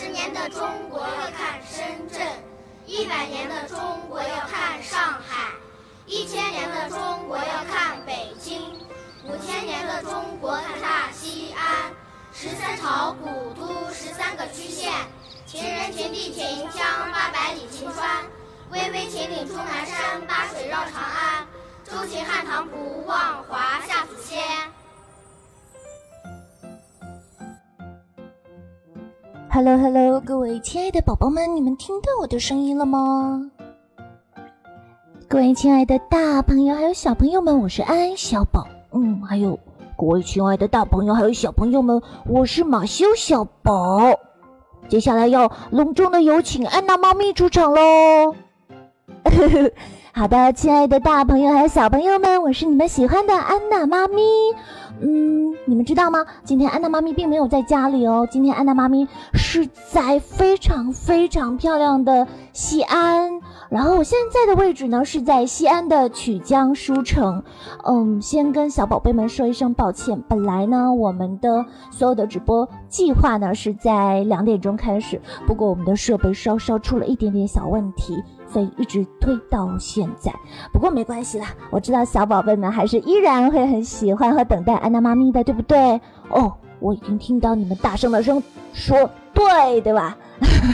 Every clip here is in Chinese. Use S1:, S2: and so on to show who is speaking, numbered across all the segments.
S1: 十年的中国要看深圳，一百年的中国要看上海，一千年的中国要看北京，五千年的中国看大西安。十三朝古都，十三个区县，秦人秦地秦腔，八百里秦川，巍巍秦岭出南山，八水绕长安，周秦汉唐不忘
S2: Hello Hello，各位亲爱的宝宝们，你们听到我的声音了吗？各位亲爱的大朋友还有小朋友们，我是安安小宝，嗯，还有。各位亲爱的大朋友，还有小朋友们，我是马修小宝。接下来要隆重的有请安娜猫咪出场喽！好的，亲爱的大朋友还有小朋友们，我是你们喜欢的安娜妈咪。嗯，你们知道吗？今天安娜妈咪并没有在家里哦，今天安娜妈咪是在非常非常漂亮的西安。然后我现在的位置呢是在西安的曲江书城。嗯，先跟小宝贝们说一声抱歉，本来呢我们的所有的直播计划呢是在两点钟开始，不过我们的设备稍稍出了一点点小问题。所以一直推到现在，不过没关系啦，我知道小宝贝们还是依然会很喜欢和等待安娜妈咪的，对不对？哦，我已经听到你们大声的声说对，对吧？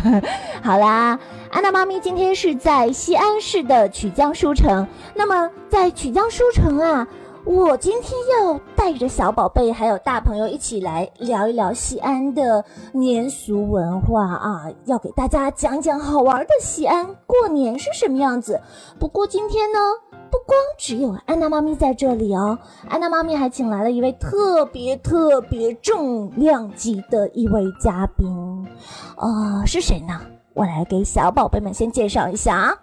S2: 好啦，安娜妈咪今天是在西安市的曲江书城，那么在曲江书城啊。我今天要带着小宝贝还有大朋友一起来聊一聊西安的年俗文化啊，要给大家讲讲好玩的西安过年是什么样子。不过今天呢，不光只有安娜妈咪在这里哦，安娜妈咪还请来了一位特别特别重量级的一位嘉宾，呃，是谁呢？我来给小宝贝们先介绍一下啊。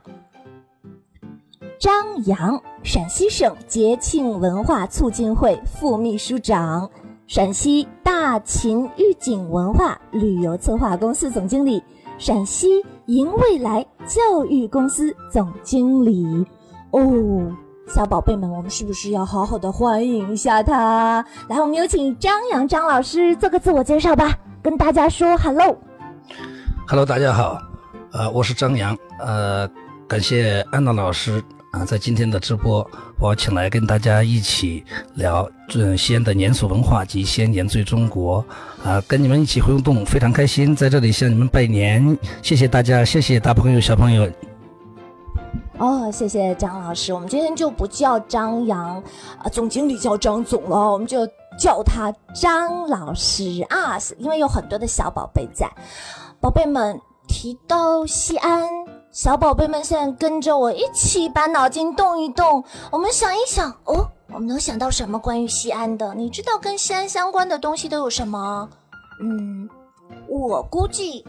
S2: 张扬，陕西省节庆文化促进会副秘书长，陕西大秦御景文化旅游策划公司总经理，陕西迎未来教育公司总经理。哦，小宝贝们，我们是不是要好好的欢迎一下他？来，我们有请张扬张老师做个自我介绍吧，跟大家说 hello。
S3: hello，大家好，呃，我是张扬，呃，感谢安娜老师。啊，在今天的直播，我请来跟大家一起聊这西安的年俗文化及西安年最中国。啊，跟你们一起互动，非常开心，在这里向你们拜年，谢谢大家，谢谢大朋友小朋友。
S2: 哦，谢谢张老师，我们今天就不叫张扬，啊，总经理叫张总了，我们就叫他张老师啊，因为有很多的小宝贝在，宝贝们提到西安。小宝贝们，现在跟着我一起把脑筋动一动，我们想一想哦，我们能想到什么关于西安的？你知道跟西安相关的东西都有什么？嗯，我估计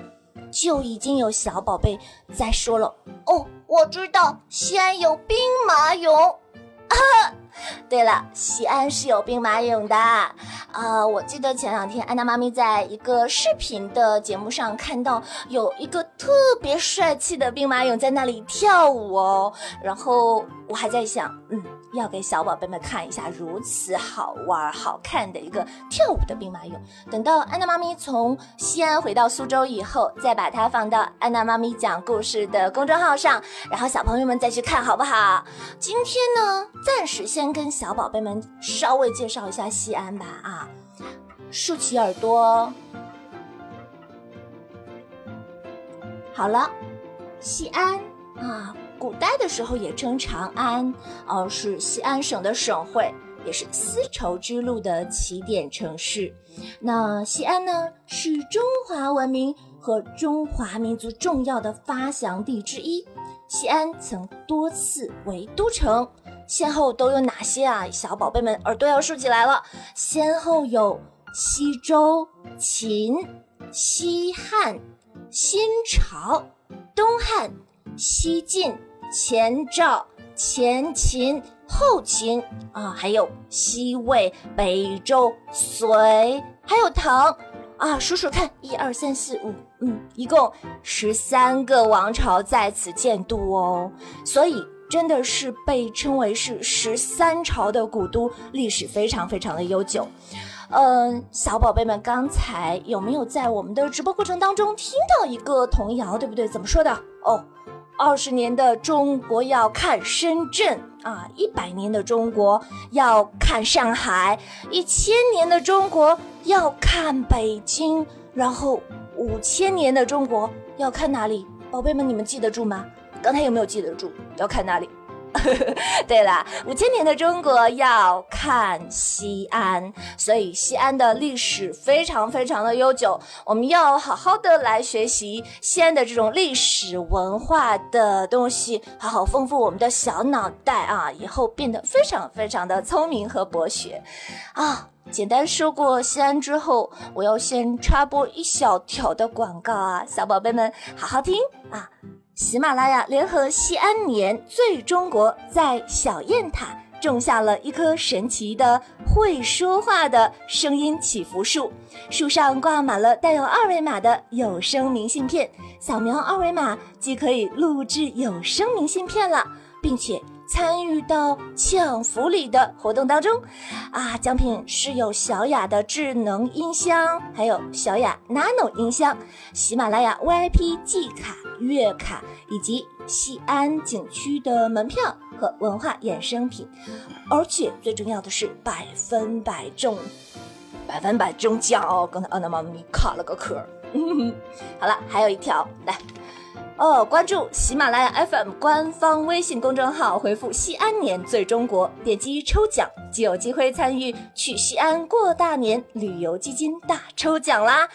S2: 就已经有小宝贝在说了哦，我知道西安有兵马俑。对了，西安是有兵马俑的啊！我记得前两天安娜妈咪在一个视频的节目上看到有一个特别帅气的兵马俑在那里跳舞哦，然后我还在想，嗯。要给小宝贝们看一下如此好玩、好看的一个跳舞的兵马俑。等到安娜妈咪从西安回到苏州以后，再把它放到安娜妈咪讲故事的公众号上，然后小朋友们再去看好不好？今天呢，暂时先跟小宝贝们稍微介绍一下西安吧。啊，竖起耳朵。好了，西安啊。古代的时候也称长安，呃，是西安省的省会，也是丝绸之路的起点城市。那西安呢，是中华文明和中华民族重要的发祥地之一。西安曾多次为都城，先后都有哪些啊？小宝贝们耳朵要竖起来了，先后有西周、秦、西汉、新朝、东汉、西晋。前赵、前秦、后秦啊，还有西魏、北周、隋，还有唐啊，数数看，一二三四五，嗯，一共十三个王朝在此建都哦，所以真的是被称为是十三朝的古都，历史非常非常的悠久。嗯，小宝贝们，刚才有没有在我们的直播过程当中听到一个童谣，对不对？怎么说的？哦，二十年的中国要看深圳啊，一百年的中国要看上海，一千年的中国要看北京，然后五千年的中国要看哪里？宝贝们，你们记得住吗？刚才有没有记得住？要看哪里？对了，五千年的中国要看西安，所以西安的历史非常非常的悠久，我们要好好的来学习西安的这种历史文化的东西，好好丰富我们的小脑袋啊，以后变得非常非常的聪明和博学啊。简单说过西安之后，我要先插播一小条的广告啊，小宝贝们好好听啊。喜马拉雅联合西安年最中国，在小雁塔种下了一棵神奇的会说话的声音祈福树，树上挂满了带有二维码的有声明信片，扫描二维码即可以录制有声明信片了，并且。参与到抢福利的活动当中，啊，奖品是有小雅的智能音箱，还有小雅 Nano 音箱，喜马拉雅 VIP 季卡、月卡，以及西安景区的门票和文化衍生品，而且最重要的是百分百中，百分百中奖哦！刚才安娜妈咪卡了个壳。好了，还有一条，来。哦，关注喜马拉雅 FM 官方微信公众号，回复“西安年最中国”，点击抽奖就有机会参与去西安过大年旅游基金大抽奖啦！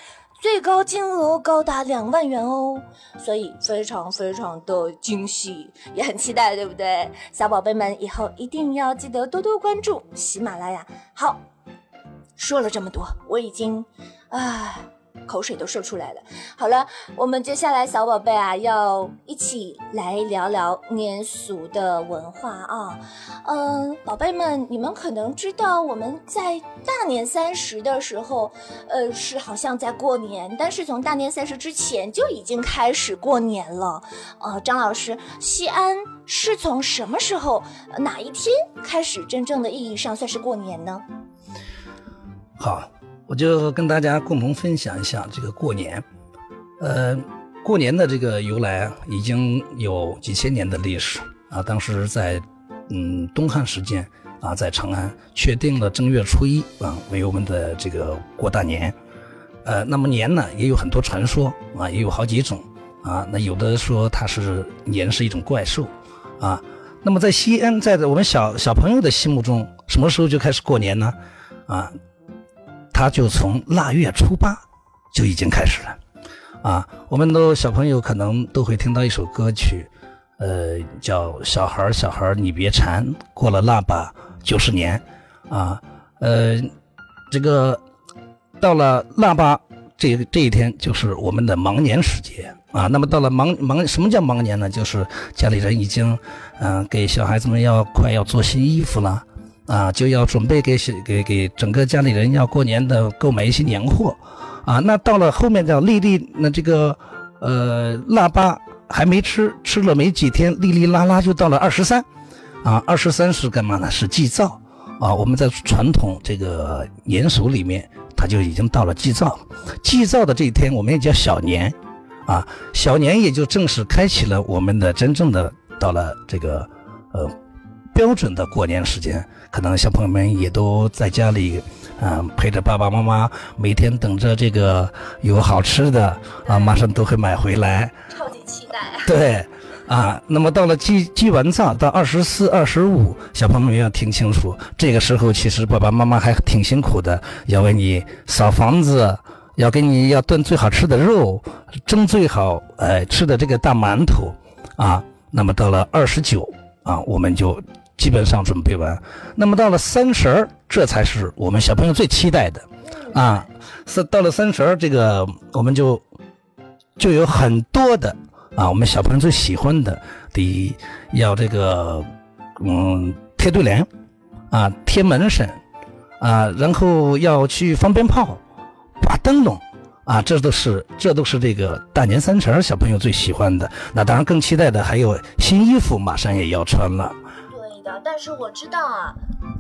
S2: 最高金额高达两万元哦，所以非常非常的惊喜，也很期待，对不对？小宝贝们以后一定要记得多多关注喜马拉雅。好，说了这么多，我已经，啊。口水都说出来了。好了，我们接下来小宝贝啊，要一起来聊聊年俗的文化啊。嗯，宝贝们，你们可能知道我们在大年三十的时候，呃，是好像在过年，但是从大年三十之前就已经开始过年了。呃，张老师，西安是从什么时候哪一天开始真正的意义上算是过年呢？
S3: 好。我就跟大家共同分享一下这个过年，呃，过年的这个由来已经有几千年的历史啊。当时在嗯东汉时间啊，在长安确定了正月初一啊为我们的这个过大年，呃，那么年呢也有很多传说啊，也有好几种啊。那有的说它是年是一种怪兽啊。那么在西安，在我们小小朋友的心目中，什么时候就开始过年呢？啊？他就从腊月初八就已经开始了，啊，我们都小朋友可能都会听到一首歌曲，呃，叫《小孩小孩你别馋，过了腊八就是年》，啊，呃，这个到了腊八这这一天就是我们的忙年时节啊。那么到了忙忙什么叫忙年呢？就是家里人已经嗯给小孩子们要快要做新衣服了。啊，就要准备给给给整个家里人要过年的购买一些年货，啊，那到了后面叫粒粒，那这个呃腊八还没吃，吃了没几天，哩哩啦啦就到了二十三，啊，二十三是干嘛呢？是祭灶，啊，我们在传统这个年俗里面，它就已经到了祭灶，祭灶的这一天我们也叫小年，啊，小年也就正式开启了我们的真正的到了这个呃。标准的过年时间，可能小朋友们也都在家里，嗯，陪着爸爸妈妈，每天等着这个有好吃的啊，马上都会买回来，
S2: 超级期待。
S3: 对，啊，那么到了祭祭完灶到二十四、二十五，小朋友们要听清楚，这个时候其实爸爸妈妈还挺辛苦的，要为你扫房子，要给你要炖最好吃的肉，蒸最好哎吃的这个大馒头，啊，那么到了二十九啊，我们就。基本上准备完，那么到了三十儿，这才是我们小朋友最期待的，啊，是到了三十儿，这个我们就就有很多的啊，我们小朋友最喜欢的，第一要这个嗯贴对联，啊贴门神，啊然后要去放鞭炮，挂灯笼，啊这都是这都是这个大年三十儿小朋友最喜欢的。那当然更期待的还有新衣服，马上也要穿了。
S2: 但是我知道啊，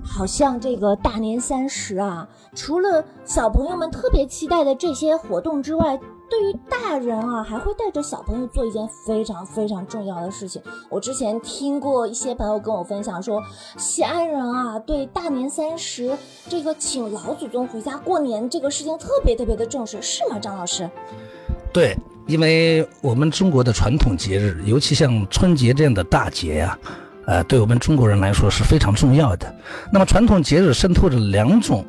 S2: 好像这个大年三十啊，除了小朋友们特别期待的这些活动之外，对于大人啊，还会带着小朋友做一件非常非常重要的事情。我之前听过一些朋友跟我分享说，西安人啊，对大年三十这个请老祖宗回家过年这个事情特别特别的重视，是吗，张老师？
S3: 对，因为我们中国的传统节日，尤其像春节这样的大节呀、呃，对我们中国人来说是非常重要的。那么传统节日渗透着两种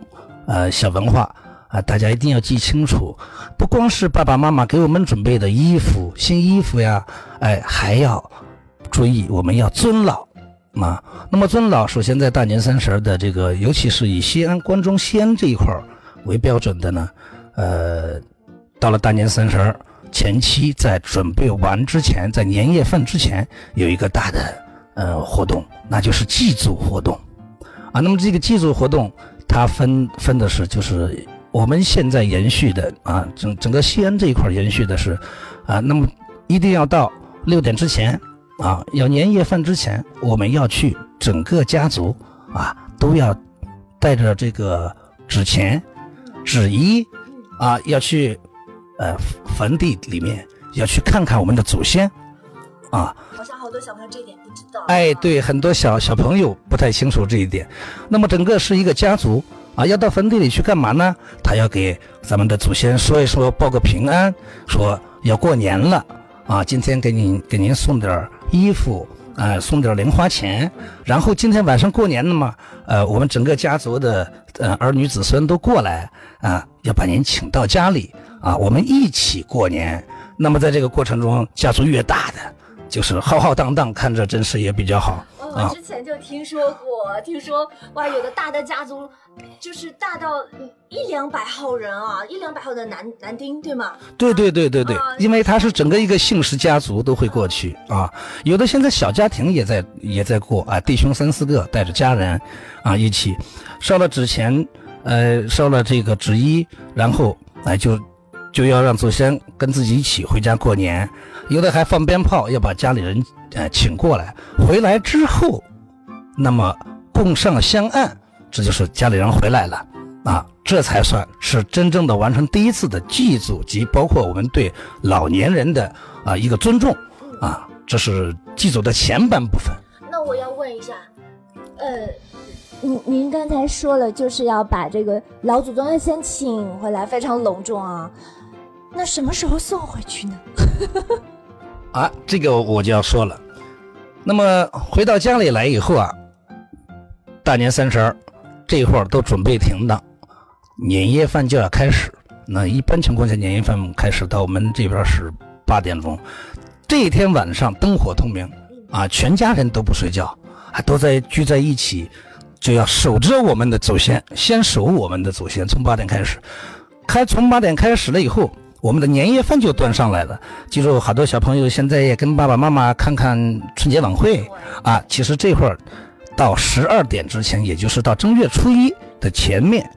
S3: 呃小文化啊、大家一定要记清楚。不光是爸爸妈妈给我们准备的衣服、新衣服呀，哎，还要注意我们要尊老啊。那么尊老，首先在大年三十的这个，尤其是以西安关中西安这一块为标准的呢，呃，到了大年三十前期，在准备完之前，在年夜饭之前，有一个大的呃活动，那就是祭祖活动啊。那么这个祭祖活动，它分分的是就是我们现在延续的啊，整整个西安这一块延续的是啊，那么一定要到六点之前啊，要年夜饭之前，我们要去整个家族啊都要带着这个纸钱、纸衣啊，要去呃坟地里面要去看看我们的祖先啊。
S2: 好像好多小朋友这点道。
S3: 哎，对，很多小小朋友不太清楚这一点。那么整个是一个家族啊，要到坟地里去干嘛呢？他要给咱们的祖先说一说，报个平安，说要过年了啊，今天给您给您送点衣服。啊、送点零花钱，然后今天晚上过年了嘛，呃，我们整个家族的呃儿女子孙都过来啊、要把您请到家里啊，我们一起过年。那么在这个过程中，家族越大的，就是浩浩荡荡，看着真是也比较好。
S2: 我之前就听说过，听说哇，有的大的家族就是大到一两百号人啊，一两百号的男男丁，对吗？
S3: 对对对对对
S2: 啊，
S3: 因为他是整个一个姓氏家族都会过去啊，有的现在小家庭也在也在过啊，弟兄三四个带着家人啊一起烧了纸钱，呃，烧了这个纸衣，然后哎就就要让祖先跟自己一起回家过年，有的还放鞭炮，要把家里人呃请过来，回来之后，那么供上香案，这就是家里人回来了。啊，这才算是真正的完成第一次的祭祖及包括我们对老年人的啊一个尊重啊，这是祭祖的前半部分。
S2: 那我要问一下，呃，您您刚才说了，就是要把这个老祖宗要先请回来，非常隆重啊。那什么时候送回去呢？
S3: 啊，这个我就要说了。那么回到家里来以后啊，大年三十儿这会儿都准备停当，年夜饭就要开始。那一般情况下，年夜饭开始到我们这边是八点钟。这一天晚上灯火通明啊，全家人都不睡觉，还都在聚在一起，就要守着我们的祖先，先守我们的祖先。从八点开始，开从八点开始了以后，我们的年夜饭就端上来了。记住，好多小朋友现在也跟爸爸妈妈看看春节晚会啊。其实这会儿到十二点之前，也就是到正月初一的前面，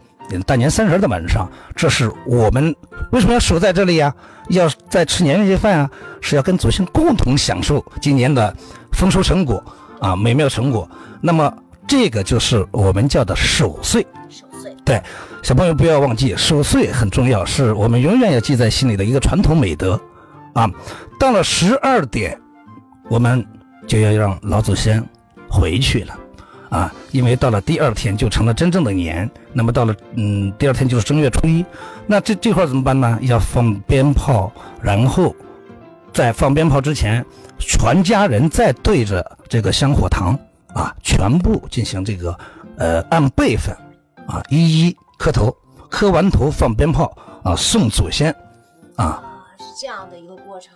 S3: 大年三十的晚上，这是我们为什么要守在这里呀？要在吃年夜饭啊，是要跟祖先共同享受今年的丰收成果啊，美妙成果。那么这个就是我们叫的守岁。对，小朋友不要忘记，守岁很重要，是我们永远要记在心里的一个传统美德啊。到了十二点，我们就要让老祖先回去了啊，因为到了第二天就成了真正的年。那么到了嗯第二天就是正月初一，那这这块怎么办呢？要放鞭炮，然后在放鞭炮之前，全家人再对着这个香火堂啊，全部进行这个呃按辈分。啊，一一磕头，磕完头放鞭炮啊，送祖先，啊，
S2: 是这样的一个过程。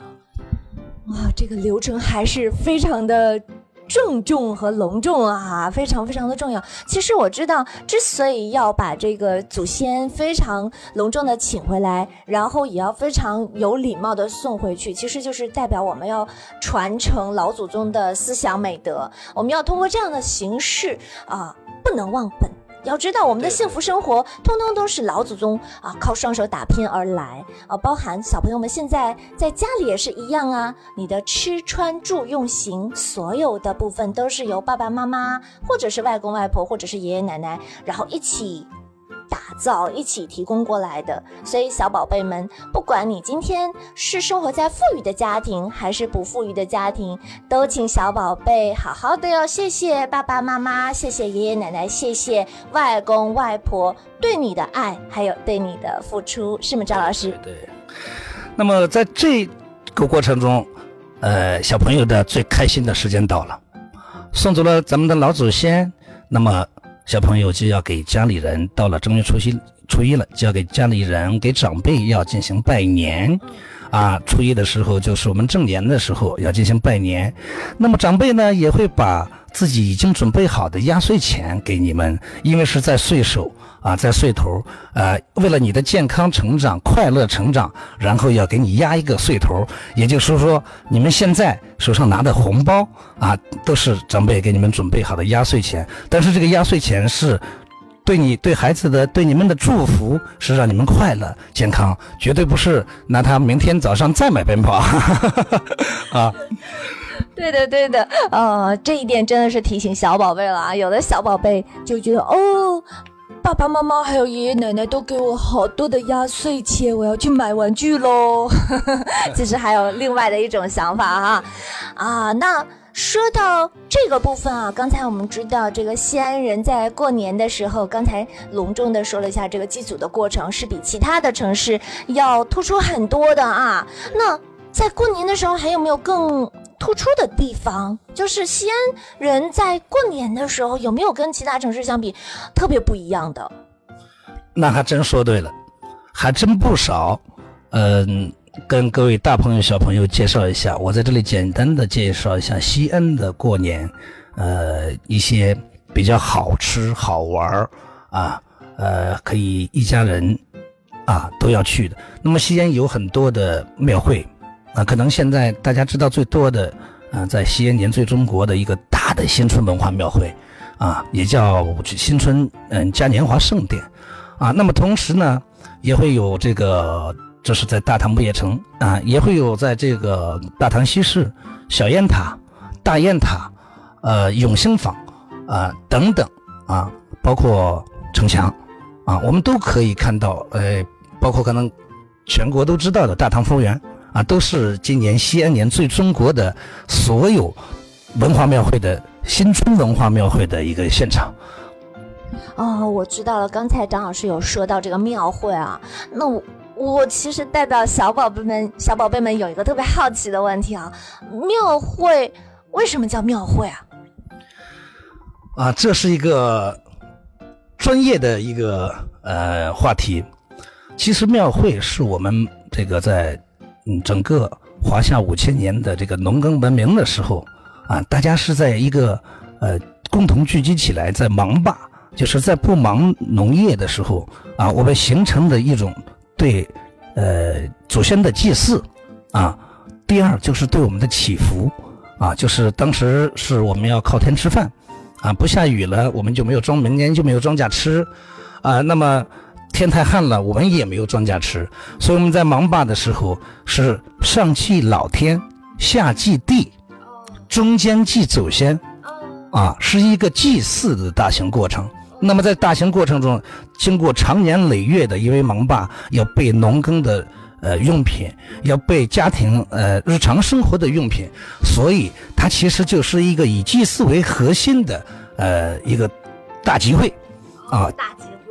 S2: 哇，这个流程还是非常的郑重和隆重啊，非常非常的重要。其实我知道，之所以要把这个祖先非常隆重的请回来，然后也要非常有礼貌的送回去，其实就是代表我们要传承老祖宗的思想美德。我们要通过这样的形式啊，不能忘本。要知道，我们的幸福生活通通都是老祖宗啊靠双手打拼而来啊，包含小朋友们现在在家里也是一样啊，你的吃穿住用行所有的部分都是由爸爸妈妈或者是外公外婆或者是爷爷奶奶，然后一起。打造一起提供过来的，所以小宝贝们，不管你今天是生活在富裕的家庭还是不富裕的家庭，都请小宝贝好好的哟。谢谢爸爸妈妈，谢谢爷爷奶奶，谢谢外公外婆对你的爱，还有对你的付出，是吗？赵老师？
S3: 对。那么在这个过程中，呃，小朋友的最开心的时间到了，送走了咱们的老祖先，那么。小朋友就要给家里人，到了正月初七，初一了就要给家里人、给长辈要进行拜年，啊，初一的时候就是我们正年的时候要进行拜年，那么长辈呢也会把自己已经准备好的压岁钱给你们，因为是在岁首。啊，在岁头，呃，为了你的健康成长、快乐成长，然后要给你压一个岁头，也就是说，你们现在手上拿的红包啊，都是长辈给你们准备好的压岁钱。但是这个压岁钱是对你、对孩子的、对你们的祝福，是让你们快乐、健康，绝对不是拿它明天早上再买鞭炮 啊。
S2: 对的，对的，呃，这一点真的是提醒小宝贝了啊。有的小宝贝就觉得哦。爸爸妈妈还有爷爷奶奶都给我好多的压岁钱，我要去买玩具喽。其实还有另外的一种想法哈，啊，那说到这个部分啊，刚才我们知道这个西安人在过年的时候，刚才隆重的说了一下这个祭祖的过程是比其他的城市要突出很多的啊。那在过年的时候还有没有更？突出的地方就是西安人在过年的时候有没有跟其他城市相比特别不一样的？
S3: 那还真说对了，还真不少。嗯，跟各位大朋友小朋友介绍一下，我在这里简单的介绍一下西安的过年，呃，一些比较好吃好玩啊，呃，可以一家人啊都要去的。那么西安有很多的庙会。啊，可能现在大家知道最多的，啊，在西安年最中国的一个大的新春文化庙会，啊，也叫新春嗯嘉年华盛典，啊，那么同时呢，也会有这个，这是在大唐不夜城啊，也会有在这个大唐西市小雁塔、大雁塔，呃，永兴坊啊等等啊，包括城墙，啊，我们都可以看到，呃，包括可能全国都知道的大唐服务园。啊，都是今年西安年最中国的所有文化庙会的新春文化庙会的一个现场。
S2: 哦，我知道了。刚才张老师有说到这个庙会啊，那我我其实代表小宝贝们，小宝贝们有一个特别好奇的问题啊，庙会为什么叫庙会啊？
S3: 啊，这是一个专业的一个呃话题。其实庙会是我们这个在。嗯，整个华夏五千年的这个农耕文明的时候，啊，大家是在一个呃共同聚集起来，在忙吧，就是在不忙农业的时候，啊，我们形成的一种对呃祖先的祭祀，啊，第二就是对我们的祈福，啊，就是当时是我们要靠天吃饭，啊，不下雨了，我们就没有庄，明年就没有庄稼吃，啊，那么。天太旱了，我们也没有庄稼吃，所以我们在忙罢的时候是上祭老天，下祭地，中间祭祖先，啊，是一个祭祀的大型过程。那么在大型过程中，经过长年累月的因为忙罢，要备农耕的呃用品，要备家庭呃日常生活的用品，所以它其实就是一个以祭祀为核心的呃一个大集会，啊。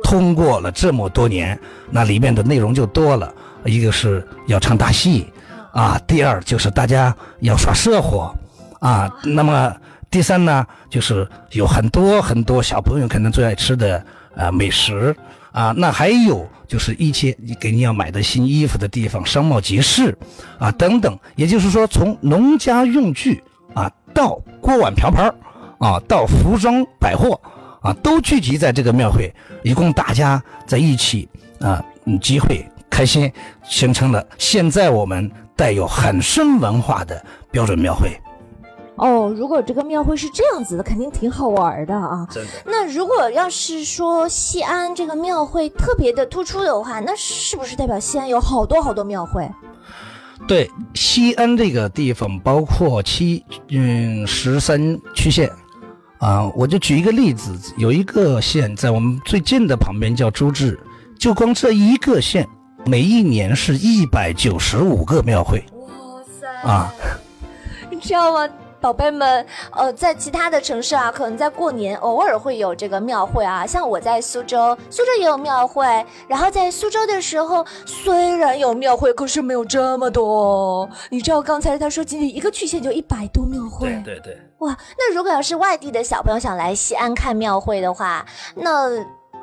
S3: 通过了这么多年，那里面的内容就多了。一个是要唱大戏，啊，第二就是大家要耍社火，啊，那么第三呢，就是有很多很多小朋友可能最爱吃的呃美食，啊，那还有就是一些你给你要买的新衣服的地方，商贸集市，啊等等。也就是说，从农家用具啊到锅碗瓢盆啊到服装百货。啊，都聚集在这个庙会，一共大家在一起啊，集会开心，形成了现在我们带有很深文化的标准庙会。
S2: 哦，如果这个庙会是这样子的，肯定挺好玩的啊。
S3: 的。
S2: 那如果要是说西安这个庙会特别的突出的话，那是不是代表西安有好多好多庙会？
S3: 对，西安这个地方包括七嗯十三区县啊，我就举一个例子，有一个县在我们最近的旁边叫周至，就光这一个县，每一年是一百九十五个庙会。哇塞！啊，
S2: 你知道吗？宝贝们，呃，在其他的城市啊，可能在过年偶尔会有这个庙会啊。像我在苏州，苏州也有庙会。然后在苏州的时候，虽然有庙会，可是没有这么多。你知道刚才他说仅仅一个区县就一百多庙会。
S3: 对对对。
S2: 哇，那如果要是外地的小朋友想来西安看庙会的话，那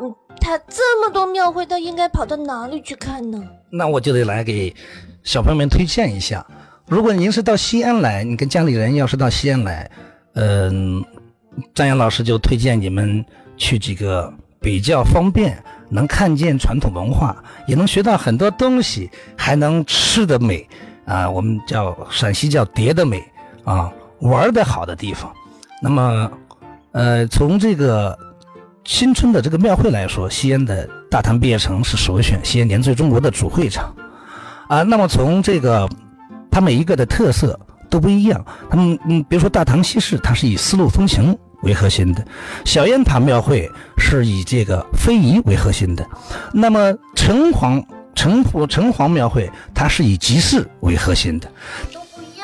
S2: 嗯，他这么多庙会，他应该跑到哪里去看呢？
S3: 那我就得来给小朋友们推荐一下。如果您是到西安来，你跟家里人要是到西安来，嗯，张扬老师就推荐你们去几个比较方便，能看见传统文化，也能学到很多东西，还能吃的美啊，我们叫陕西叫叠的美啊，玩的好的地方。那么，呃，从这个新春的这个庙会来说，西安的大唐毕业城是首选，西安年最中国的主会场啊。那么从这个。它每一个的特色都不一样。他们嗯，比如说大唐西市，它是以丝路风情为核心的；小雁塔庙会是以这个非遗为核心的。那么城隍城府城隍庙会，它是以集市为核心的。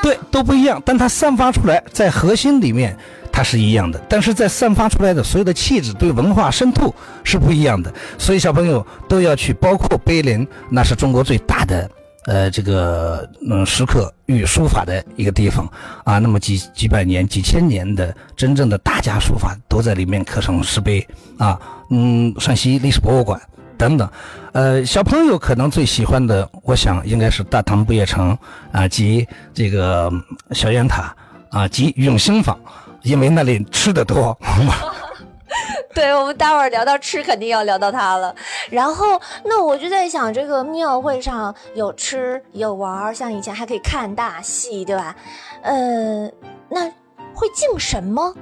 S3: 对，都不一样。但它散发出来在核心里面，它是一样的。但是在散发出来的所有的气质，对文化渗透是不一样的。所以小朋友都要去，包括碑林，那是中国最大的。呃，这个嗯，石刻与书法的一个地方啊，那么几几百年、几千年的真正的大家书法都在里面刻成石碑啊，嗯，陕西历史博物馆等等，呃，小朋友可能最喜欢的，我想应该是大唐不夜城啊，及这个小雁塔啊，及永兴坊，因为那里吃的多。
S2: 对我们待会儿聊到吃，肯定要聊到它了。然后，那我就在想，这个庙会上有吃有玩，像以前还可以看大戏，对吧？呃，那会敬什么？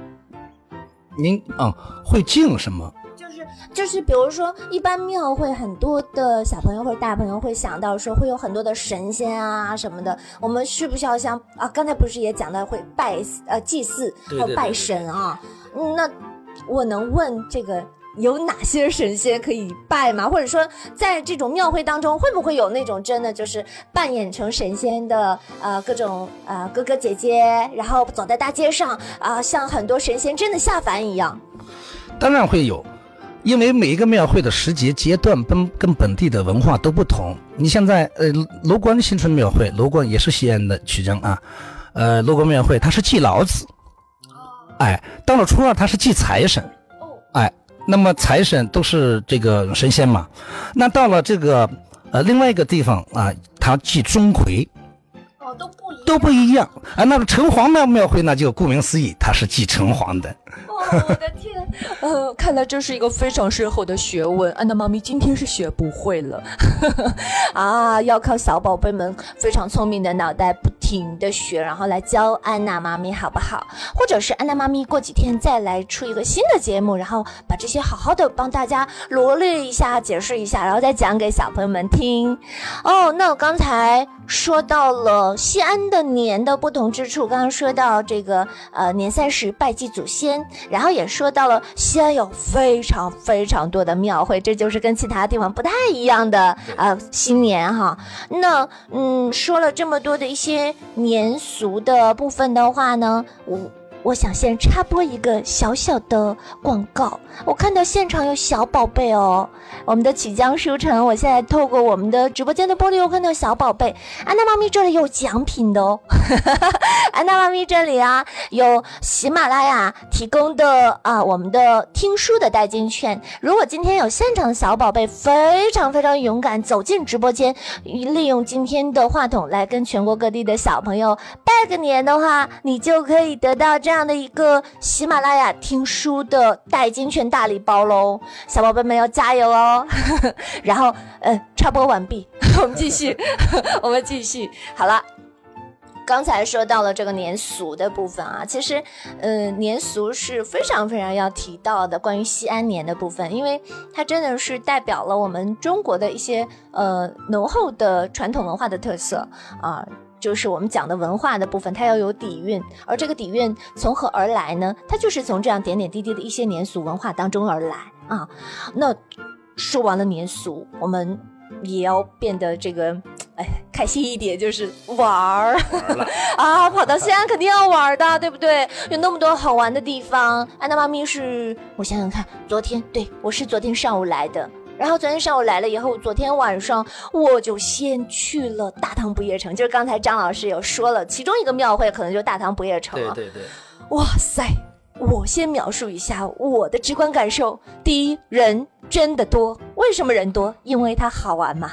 S3: 您啊，会敬什么？
S2: 就是就是，比如说，一般庙会很多的小朋友或者大朋友会想到说，会有很多的神仙啊什么的。我们需不需要像啊？刚才不是也讲到会拜呃祭祀还有拜神啊？那。我能问这个有哪些神仙可以拜吗？或者说，在这种庙会当中，会不会有那种真的就是扮演成神仙的呃各种呃哥哥姐姐，然后走在大街上啊，像很多神仙真的下凡一样？
S3: 当然会有，因为每一个庙会的时节阶段跟跟本地的文化都不同。你现在呃楼观新春庙会，楼观也是西安的曲江啊，呃罗关庙会它是祭老子。哎，到了初二，他是祭财神。哦，哎，那么财神都是这个神仙嘛？那到了这个呃另外一个地方啊，他祭钟馗。
S2: 哦，都不。
S3: 都不一样啊。那个城隍庙庙会呢，就顾名思义，它是祭城隍的。
S2: 哦，我的天，呃，看来这是一个非常深厚的学问。安娜妈咪今天是学不会了。啊，要靠小宝贝们非常聪明的脑袋。不停的学，然后来教安娜妈咪好不好？或者是安娜妈咪过几天再来出一个新的节目，然后把这些好好的帮大家罗列一下、解释一下，然后再讲给小朋友们听。哦，那我刚才说到了西安的年的不同之处，刚刚说到这个呃年三十拜祭祖先，然后也说到了西安有非常非常多的庙会，这就是跟其他地方不太一样的呃新年哈。那嗯说了这么多的一些。年俗的部分的话呢，我。我想先插播一个小小的广告。我看到现场有小宝贝哦，我们的曲江书城，我现在透过我们的直播间的玻璃，我看到小宝贝。安娜妈咪这里有奖品的哦，安娜妈咪这里啊有喜马拉雅提供的啊我们的听书的代金券。如果今天有现场的小宝贝非常非常勇敢走进直播间，利用今天的话筒来跟全国各地的小朋友拜个年的话，你就可以得到。这样的一个喜马拉雅听书的代金券大礼包喽，小宝贝们要加油哦！然后，嗯，插播完毕，我们继续，我们继续。好了，刚才说到了这个年俗的部分啊，其实，呃，年俗是非常非常要提到的，关于西安年的部分，因为它真的是代表了我们中国的一些呃浓厚的传统文化的特色啊，就是我们讲的文化的部分，它要有底蕴，而这个底蕴从何而来呢？它就是从这样点点滴滴的一些年俗文化当中而来啊。那说完了年俗，我们也要变得这个。哎，开心一点就是玩儿啊！跑到西安肯定要玩的，对不对？有那么多好玩的地方。安娜妈咪是，我想想看，昨天对我是昨天上午来的，然后昨天上午来了以后，昨天晚上我就先去了大唐不夜城，就是刚才张老师有说了，其中一个庙会可能就大唐不夜城
S3: 了。对对对，
S2: 哇塞！我先描述一下我的直观感受。第一，人真的多。为什么人多？因为它好玩嘛。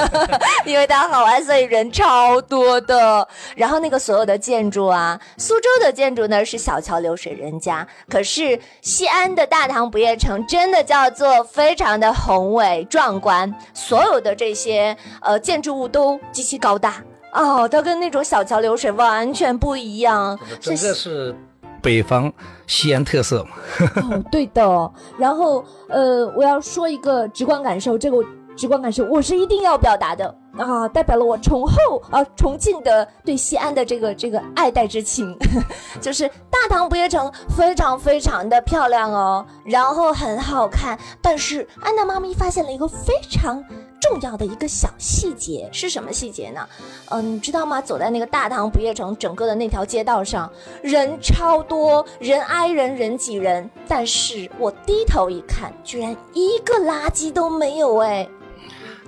S2: 因为它好玩，所以人超多的。然后那个所有的建筑啊，苏州的建筑呢是小桥流水人家，可是西安的大唐不夜城真的叫做非常的宏伟壮观，所有的这些呃建筑物都极其高大哦，它跟那种小桥流水完全不一样。
S3: 整个是。北方西安特色嘛，
S2: 哦，对的。然后，呃，我要说一个直观感受，这个直观感受我是一定要表达的啊，代表了我崇厚啊崇敬的对西安的这个这个爱戴之情。就是大唐不夜城非常非常的漂亮哦，然后很好看。但是安娜妈咪发现了一个非常。重要的一个小细节是什么细节呢？嗯，你知道吗？走在那个大唐不夜城整个的那条街道上，人超多，人挨人，人挤人。但是我低头一看，居然一个垃圾都没有哎。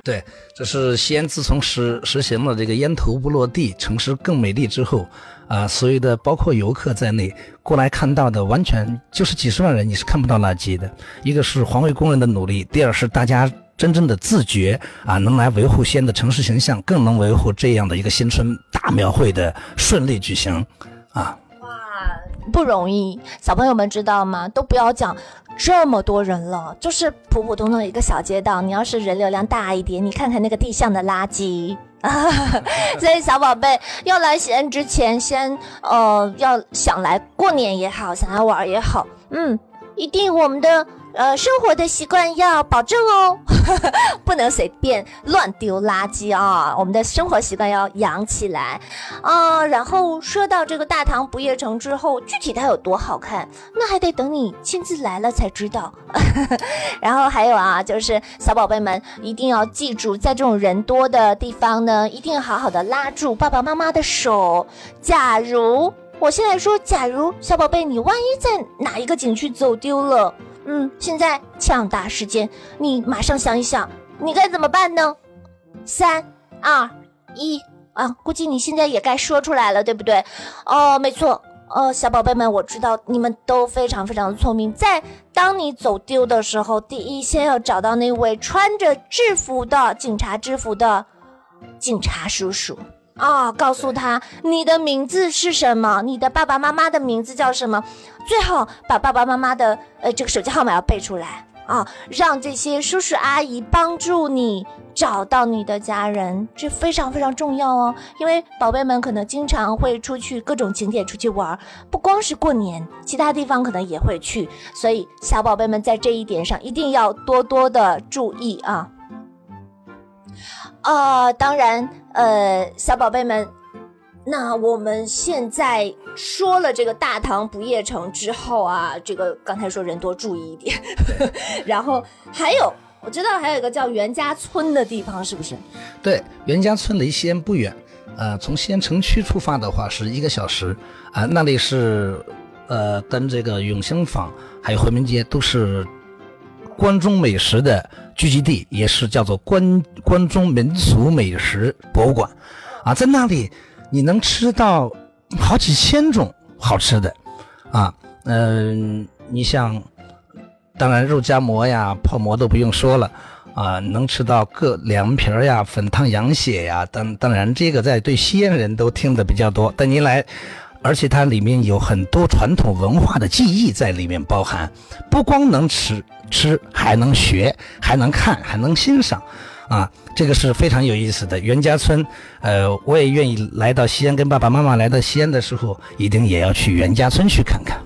S3: 对，这是西安自从实实行了这个烟头不落地，城市更美丽之后，啊，所有的包括游客在内过来看到的，完全就是几十万人，你是看不到垃圾的。一个是环卫工人的努力，第二是大家。真正的自觉啊，能来维护西安的城市形象，更能维护这样的一个新春大庙会的顺利举行，啊！
S2: 哇，不容易，小朋友们知道吗？都不要讲这么多人了，就是普普通通的一个小街道，你要是人流量大一点，你看看那个地上的垃圾啊！所以小宝贝要来西安之前，先呃要想来过年也好，想来玩也好，嗯，一定我们的。呃，生活的习惯要保证哦，不能随便乱丢垃圾啊！我们的生活习惯要养起来啊！然后说到这个大唐不夜城之后，具体它有多好看，那还得等你亲自来了才知道。然后还有啊，就是小宝贝们一定要记住，在这种人多的地方呢，一定要好好的拉住爸爸妈妈的手。假如我现在说，假如小宝贝你万一在哪一个景区走丢了。嗯，现在抢答时间，你马上想一想，你该怎么办呢？三二一啊！估计你现在也该说出来了，对不对？哦，没错，哦，小宝贝们，我知道你们都非常非常的聪明。在当你走丢的时候，第一先要找到那位穿着制服的警察制服的警察叔叔。啊，告诉他你的名字是什么，你的爸爸妈妈的名字叫什么，最好把爸爸妈妈的呃这个手机号码要背出来啊，让这些叔叔阿姨帮助你找到你的家人，这非常非常重要哦。因为宝贝们可能经常会出去各种景点出去玩，不光是过年，其他地方可能也会去，所以小宝贝们在这一点上一定要多多的注意啊。啊，当然，呃，小宝贝们，那我们现在说了这个大唐不夜城之后啊，这个刚才说人多注意一点，然后还有，我知道还有一个叫袁家村的地方，是不是？
S3: 对，袁家村离西安不远，呃，从西安城区出发的话是一个小时，啊，那里是，呃，跟这个永兴坊还有回民街都是。关中美食的聚集地，也是叫做关关中民俗美食博物馆，啊，在那里你能吃到好几千种好吃的，啊，嗯，你像，当然肉夹馍呀、泡馍都不用说了，啊，能吃到各凉皮呀、粉汤羊血呀，当当然这个在对西安人都听的比较多，但您来。而且它里面有很多传统文化的记忆在里面包含，不光能吃吃，还能学，还能看，还能欣赏，啊，这个是非常有意思的。袁家村，呃，我也愿意来到西安，跟爸爸妈妈来到西安的时候，一定也要去袁家村去看看。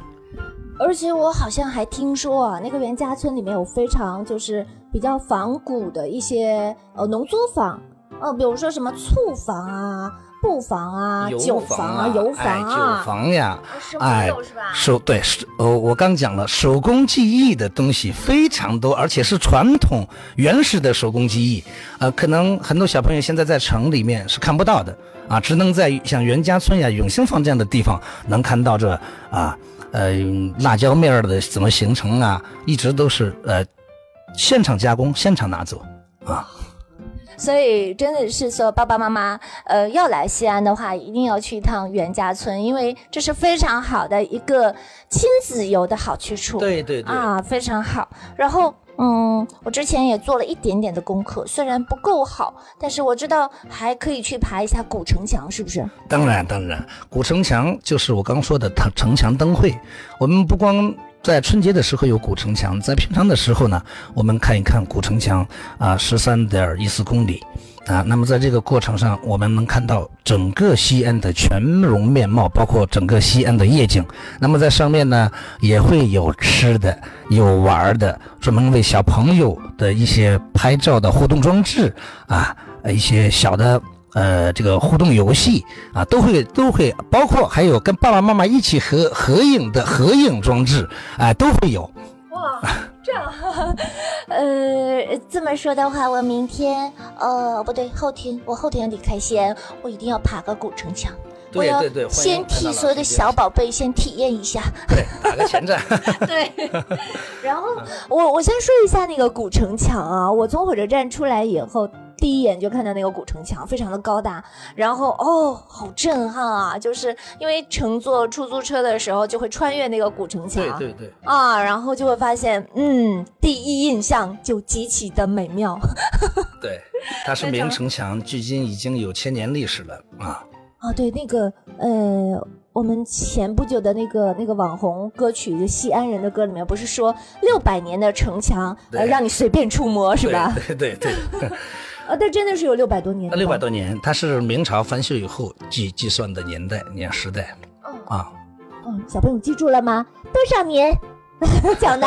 S2: 而且我好像还听说啊，那个袁家村里面有非常就是比较仿古的一些呃农作坊，呃，比如说什么醋坊啊。布房啊，酒房啊，油房
S3: 啊，酒房呀，
S2: 哎，
S3: 手对手，呃，我刚讲了，手工技艺的东西非常多，而且是传统原始的手工技艺，呃，可能很多小朋友现在在城里面是看不到的啊，只能在像袁家村呀、永兴坊这样的地方能看到这啊，呃，辣椒面的怎么形成啊，一直都是呃现场加工、现场拿走啊。
S2: 所以真的是说，爸爸妈妈，呃，要来西安的话，一定要去一趟袁家村，因为这是非常好的一个亲子游的好去处。
S3: 对对对，
S2: 啊，非常好。然后，嗯，我之前也做了一点点的功课，虽然不够好，但是我知道还可以去爬一下古城墙，是不是？
S3: 当然当然，古城墙就是我刚说的城城墙灯会，我们不光。在春节的时候有古城墙，在平常的时候呢，我们看一看古城墙啊，十三点一四公里啊。那么在这个过程上，我们能看到整个西安的全容面貌，包括整个西安的夜景。那么在上面呢，也会有吃的，有玩的，专门为小朋友的一些拍照的互动装置啊，一些小的。呃，这个互动游戏啊，都会都会包括，还有跟爸爸妈妈一起合合影的合影装置，哎，都会有。
S2: 哇，这样，呃，这么说的话，我明天，呃，不对，后天，我后天得开西安，我一定要爬个古城墙。
S3: 对对对，
S2: 先替所有的小宝贝先体验一下。
S3: 对，打个前站。
S2: 对。然后我我先说一下那个古城墙啊，我从火车站出来以后。第一眼就看到那个古城墙，非常的高大，然后哦，好震撼啊！就是因为乘坐出租车的时候就会穿越那个古城墙，
S3: 对对对，
S2: 啊，然后就会发现，嗯，第一印象就极其的美妙。
S3: 对，它是明城墙，距今已经有千年历史了啊。
S2: 哦，对，那个呃，我们前不久的那个那个网红歌曲《西安人的歌》里面不是说六百年的城墙，呃，让你随便触摸，是吧？
S3: 对对对。
S2: 啊，它真的是有六百多年。
S3: 六百多年，它是明朝翻修以后计计算的年代年时代。啊，
S2: 嗯，小朋友记住了吗？多少年？讲的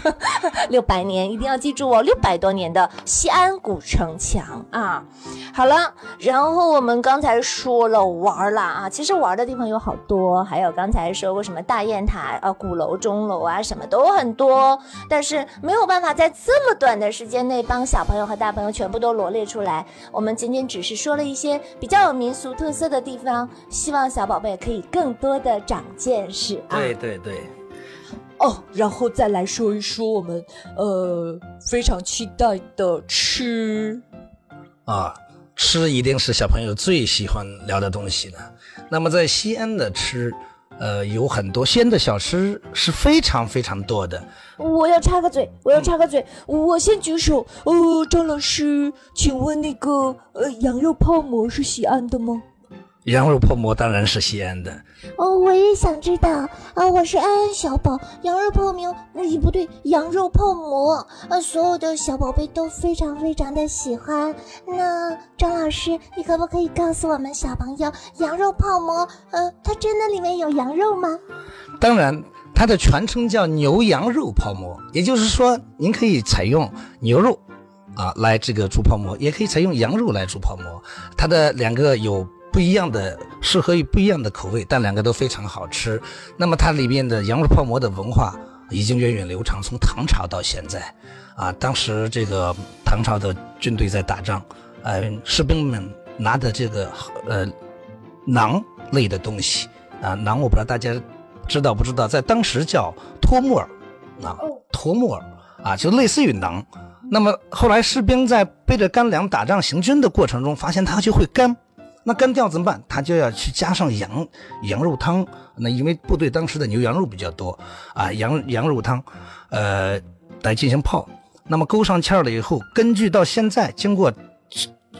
S2: 六百年，一定要记住哦，六百多年的西安古城墙啊！好了，然后我们刚才说了玩了啊，其实玩的地方有好多，还有刚才说过什么大雁塔啊、鼓楼、钟楼啊，什么都很多，但是没有办法在这么短的时间内帮小朋友和大朋友全部都罗列出来。我们仅仅只是说了一些比较有民俗特色的地方，希望小宝贝可以更多的长见识啊！
S3: 对对对。
S2: 哦，然后再来说一说我们呃非常期待的吃
S3: 啊，吃一定是小朋友最喜欢聊的东西了。那么在西安的吃，呃，有很多西安的小吃是非常非常多的。
S2: 我要插个嘴，我要插个嘴，我先举手。呃，张老师，请问那个呃羊肉泡馍是西安的吗？
S3: 羊肉泡馍当然是西安的
S2: 哦，我也想知道啊！我是安安小宝，羊肉泡馍，咦不对，羊肉泡馍，啊，所有的小宝贝都非常非常的喜欢。那张老师，你可不可以告诉我们小朋友，羊肉泡馍，呃，它真的里面有羊肉吗？
S3: 当然，它的全称叫牛羊肉泡馍，也就是说，您可以采用牛肉啊来这个煮泡馍，也可以采用羊肉来煮泡馍，它的两个有。不一样的，适合于不一样的口味，但两个都非常好吃。那么它里面的羊肉泡馍的文化已经源远流长，从唐朝到现在，啊，当时这个唐朝的军队在打仗，呃，士兵们拿的这个呃馕类的东西啊，馕我不知道大家知道不知道，在当时叫托木尔，啊，托木尔啊，就类似于馕。那么后来士兵在背着干粮打仗行军的过程中，发现它就会干。那干掉怎么办？他就要去加上羊羊肉汤。那因为部队当时的牛羊肉比较多啊，羊羊肉汤，呃，来进行泡。那么勾上芡了以后，根据到现在经过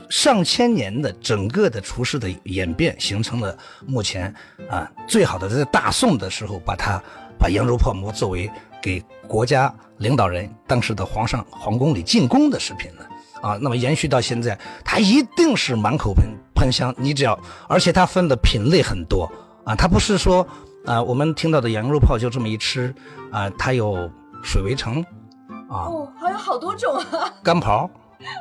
S3: 上千年的整个的厨师的演变，形成了目前啊最好的，在大宋的时候，把它把羊肉泡馍作为给国家领导人当时的皇上皇宫里进贡的食品了。啊，那么延续到现在，它一定是满口喷喷香。你只要，而且它分的品类很多啊，它不是说啊，我们听到的羊肉泡就这么一吃啊，它有水围城啊，
S2: 哦，还有好多种啊，
S3: 干刨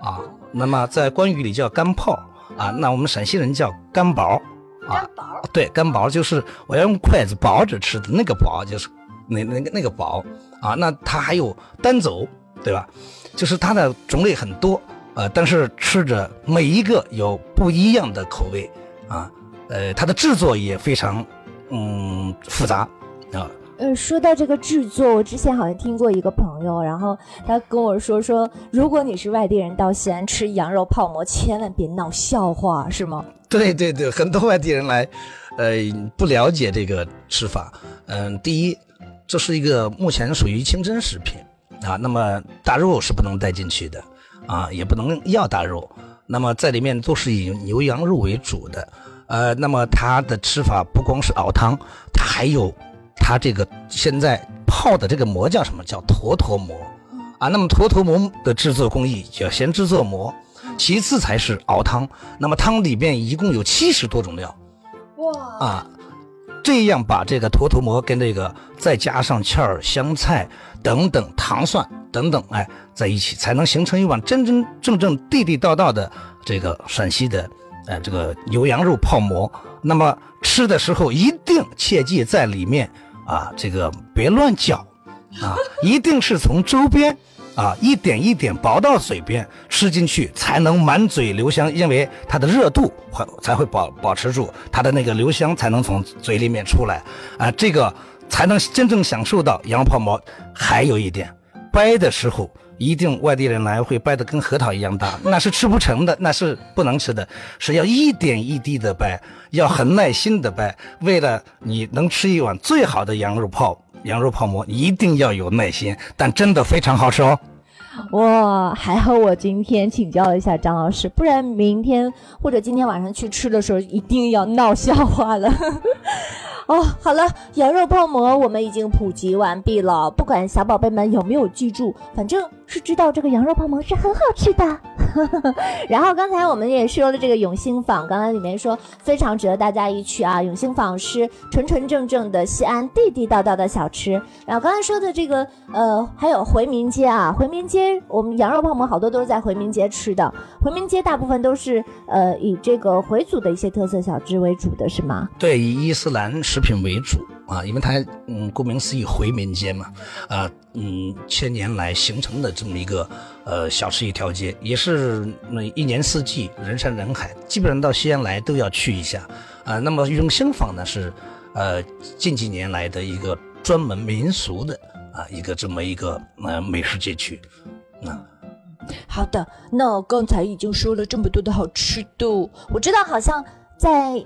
S3: 啊，那么在关语里叫干泡啊，那我们陕西人叫干薄啊，
S2: 干薄，
S3: 对，干薄就是我要用筷子薄着吃的那个薄，就是那那个那个薄啊，那它还有单走，对吧？就是它的种类很多。呃，但是吃着每一个有不一样的口味啊，呃，它的制作也非常嗯复杂啊。
S2: 呃，说到这个制作，我之前好像听过一个朋友，然后他跟我说说，如果你是外地人到西安吃羊肉泡馍，千万别闹笑话，是吗？
S3: 对对对，很多外地人来，呃，不了解这个吃法。嗯，第一，这是一个目前属于清真食品啊，那么大肉是不能带进去的。啊，也不能要大肉，那么在里面都是以牛羊肉为主的，呃，那么它的吃法不光是熬汤，它还有它这个现在泡的这个馍叫什么？叫坨坨馍，啊，那么坨坨馍的制作工艺就要先制作馍，其次才是熬汤，那么汤里面一共有七十多种料，哇，啊。这样把这个坨坨馍跟这个再加上芡儿、香菜等等糖蒜等等，哎，在一起才能形成一碗真真正正、地地道道的这个陕西的，呃，这个牛羊肉泡馍。那么吃的时候一定切记在里面啊，这个别乱搅啊，一定是从周边。啊，一点一点薄到嘴边，吃进去才能满嘴留香，因为它的热度会才会保保持住，它的那个留香才能从嘴里面出来，啊，这个才能真正享受到羊肉泡馍。还有一点，掰的时候一定外地人来会掰的跟核桃一样大，那是吃不成的，那是不能吃的，是要一点一滴的掰，要很耐心的掰，为了你能吃一碗最好的羊肉泡。羊肉泡馍一定要有耐心，但真的非常好吃哦。
S2: 哇，还好我今天请教了一下张老师，不然明天或者今天晚上去吃的时候一定要闹笑话了。哦，好了，羊肉泡馍我们已经普及完毕了，不管小宝贝们有没有记住，反正是知道这个羊肉泡馍是很好吃的。然后刚才我们也说了这个永兴坊，刚才里面说非常值得大家一去啊。永兴坊是纯纯正正的西安地地道道的小吃。然后刚才说的这个呃，还有回民街啊，回民街我们羊肉泡馍好多都是在回民街吃的。回民街大部分都是呃以这个回族的一些特色小吃为主的是吗？
S3: 对，以伊斯兰。食品为主啊，因为它嗯，顾名思义回民街嘛，啊嗯，千年来形成的这么一个呃小吃一条街，也是那一年四季人山人海，基本上到西安来都要去一下啊。那么永兴坊呢是呃近几年来的一个专门民俗的啊一个这么一个呃美食街区。
S2: 啊好的，那刚才已经说了这么多的好吃的，我知道好像在。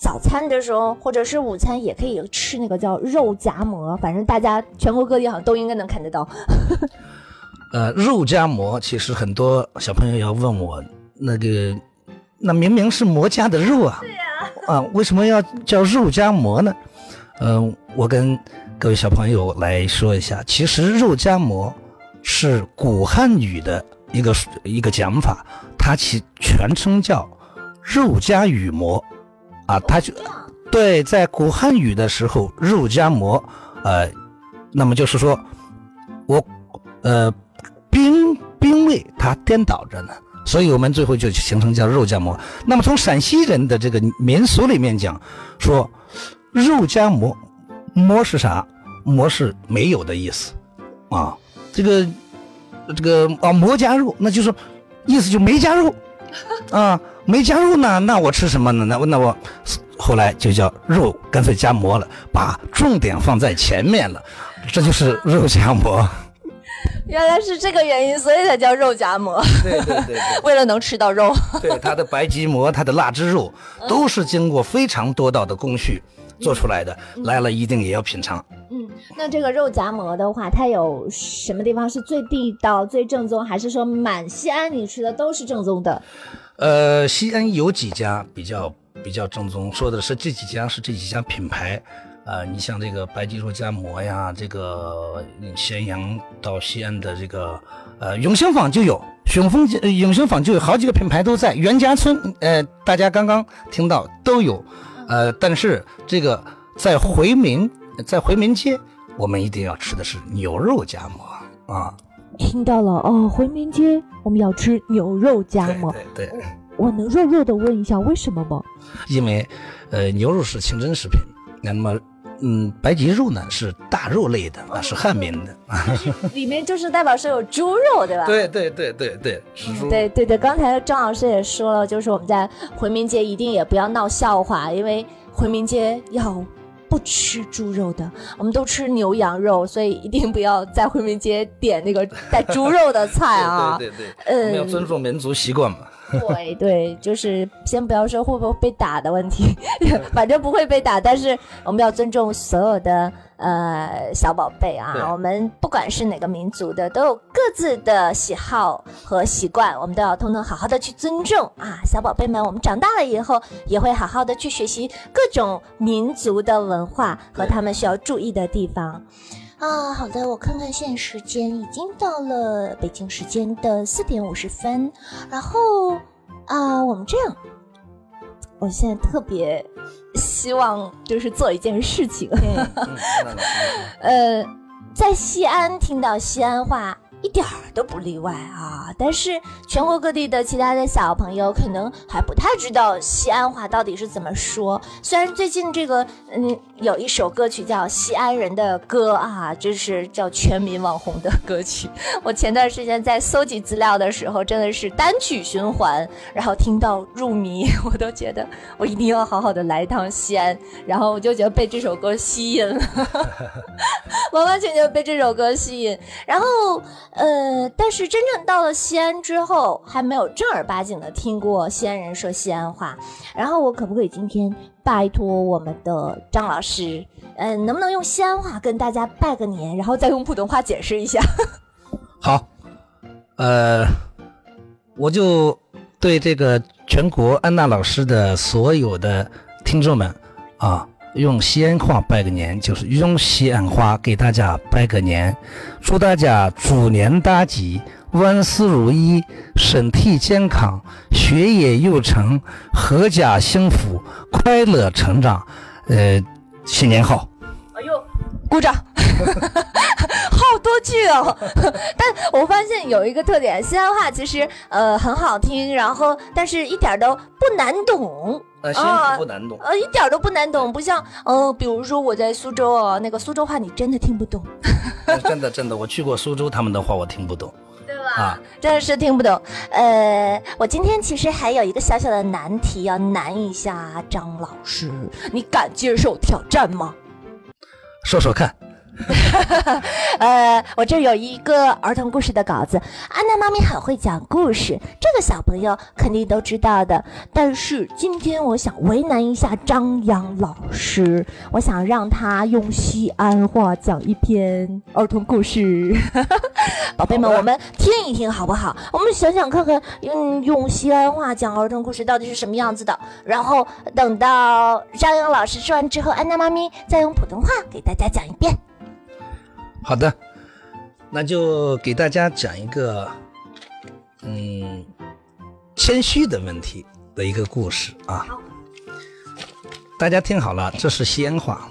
S2: 早餐的时候，或者是午餐，也可以吃那个叫肉夹馍。反正大家全国各地好像都应该能看得到。
S3: 呃，肉夹馍，其实很多小朋友要问我，那个，那明明是馍夹的肉啊，
S2: 对呀，
S3: 啊，为什么要叫肉夹馍呢？嗯，我跟各位小朋友来说一下，其实肉夹馍是古汉语的一个一个讲法，它其全称叫肉夹羽馍。啊，它就对，在古汉语的时候，肉夹馍，呃，那么就是说，我，呃，兵兵位它颠倒着呢，所以我们最后就形成叫肉夹馍。那么从陕西人的这个民俗里面讲，说肉夹馍，馍是啥？馍是没有的意思，啊，这个这个啊馍夹肉，那就是意思就没夹肉，啊。没加入呢，那我吃什么呢？那那我后来就叫肉，干脆夹馍了，把重点放在前面了，这就是肉夹馍。
S2: 原来是这个原因，所以才叫肉夹馍。
S3: 对对对，
S2: 为了能吃到肉。
S3: 对，它的白吉馍，它的腊汁肉，都是经过非常多道的工序做出来的。来了一定也要品尝。
S2: 嗯，那这个肉夹馍的话，它有什么地方是最地道、最正宗，还是说满西安你吃的都是正宗的？
S3: 呃，西安有几家比较比较正宗，说的是这几家是这几家品牌，呃，你像这个白吉肉夹馍呀，这个咸阳到西安的这个呃永兴坊就有雄风呃永兴坊就有好几个品牌都在，袁家村呃大家刚刚听到都有，呃但是这个在回民在回民街，我们一定要吃的是牛肉夹馍啊，
S2: 听到了哦，回民街我们要吃牛肉夹馍。
S3: 对对对，
S2: 我能弱弱的问一下为什么吗？
S3: 因为呃牛肉是清真食品，那么嗯白吉肉呢是大肉类的啊，是汉民的啊。
S2: 里面就是代表是有猪肉，对吧？
S3: 对对对对对，是猪。
S2: 对对对，刚才张老师也说了，就是我们在回民街一定也不要闹笑话，因为回民街要不吃猪肉的，我们都吃牛羊肉，所以一定不要在回民街点那个带猪肉的菜啊。
S3: 对对对，我们要尊重民族习惯嘛。
S2: 对对，就是先不要说会不会被打的问题，反正不会被打，但是我们要尊重所有的呃小宝贝啊。我们不管是哪个民族的，都有各自的喜好和习惯，我们都要通通好好的去尊重啊。小宝贝们，我们长大了以后也会好好的去学习各种民族的文化和他们需要注意的地方。啊，好的，我看看现在时间已经到了北京时间的四点五十分，然后啊，我们这样，我现在特别希望就是做一件事情，呃，在西安听到西安话。一点儿都不例外啊！但是全国各地的其他的小朋友可能还不太知道西安话到底是怎么说。虽然最近这个嗯有一首歌曲叫《西安人的歌》啊，这是叫全民网红的歌曲。我前段时间在搜集资料的时候，真的是单曲循环，然后听到入迷，我都觉得我一定要好好的来一趟西安。然后我就觉得被这首歌吸引了，完完全全被这首歌吸引，然后。呃，但是真正到了西安之后，还没有正儿八经的听过西安人说西安话。然后我可不可以今天拜托我们的张老师，嗯，能不能用西安话跟大家拜个年，然后再用普通话解释一下？
S3: 好，呃，我就对这个全国安娜老师的所有的听众们啊。用西安话拜个年，就是用西安话给大家拜个年，祝大家猪年大吉，万事如意，身体健康，学业有成，阖家幸福，快乐成长。呃，新年好！
S2: 哎呦，鼓掌！好多句哦，但我发现有一个特点，西安话其实呃很好听，然后但是一点都不难懂。
S3: 呃，西安不难懂，
S2: 呃，一点都不难懂，不像呃，比如说我在苏州啊，那个苏州话你真的听不懂。
S3: 真的真的，我去过苏州，他们的话我听不懂，
S2: 对吧？啊，真的是听不懂。呃，我今天其实还有一个小小的难题要难一下张老师，你敢接受挑战吗？
S3: 说说看。
S2: 呃，我这有一个儿童故事的稿子。安娜妈咪很会讲故事，这个小朋友肯定都知道的。但是今天我想为难一下张扬老师，我想让他用西安话讲一篇儿童故事。宝贝们，我们听一听好不好？我们想想看看，用用西安话讲儿童故事到底是什么样子的。然后等到张扬老师说完之后，安娜妈咪再用普通话给大家讲一遍。
S3: 好的，那就给大家讲一个，嗯，谦虚的问题的一个故事啊。大家听好了，这是西安话。